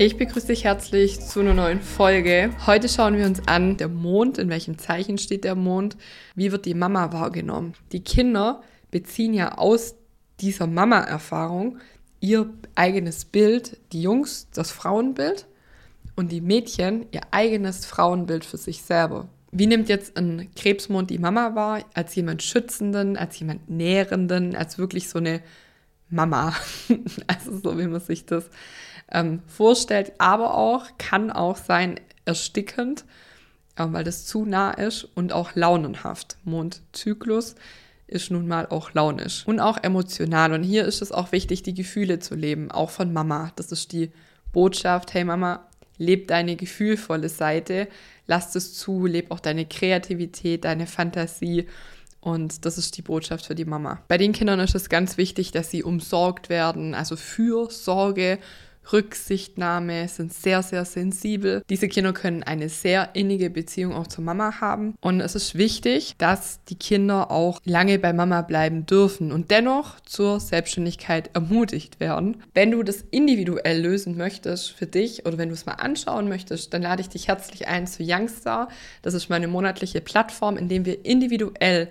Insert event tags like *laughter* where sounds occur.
Ich begrüße dich herzlich zu einer neuen Folge. Heute schauen wir uns an, der Mond, in welchem Zeichen steht der Mond, wie wird die Mama wahrgenommen. Die Kinder beziehen ja aus dieser Mama-Erfahrung ihr eigenes Bild, die Jungs das Frauenbild und die Mädchen ihr eigenes Frauenbild für sich selber. Wie nimmt jetzt ein Krebsmond die Mama wahr? Als jemand Schützenden, als jemand Nährenden, als wirklich so eine Mama. *laughs* also so, wie man sich das ähm, vorstellt, aber auch, kann auch sein, erstickend, äh, weil das zu nah ist und auch launenhaft. Mondzyklus ist nun mal auch launisch und auch emotional. Und hier ist es auch wichtig, die Gefühle zu leben, auch von Mama. Das ist die Botschaft, hey Mama, leb deine gefühlvolle Seite, lass es zu, leb auch deine Kreativität, deine Fantasie. Und das ist die Botschaft für die Mama. Bei den Kindern ist es ganz wichtig, dass sie umsorgt werden, also Fürsorge, Rücksichtnahme, sind sehr, sehr sensibel. Diese Kinder können eine sehr innige Beziehung auch zur Mama haben. Und es ist wichtig, dass die Kinder auch lange bei Mama bleiben dürfen und dennoch zur Selbstständigkeit ermutigt werden. Wenn du das individuell lösen möchtest für dich oder wenn du es mal anschauen möchtest, dann lade ich dich herzlich ein zu Youngstar. Das ist meine monatliche Plattform, in dem wir individuell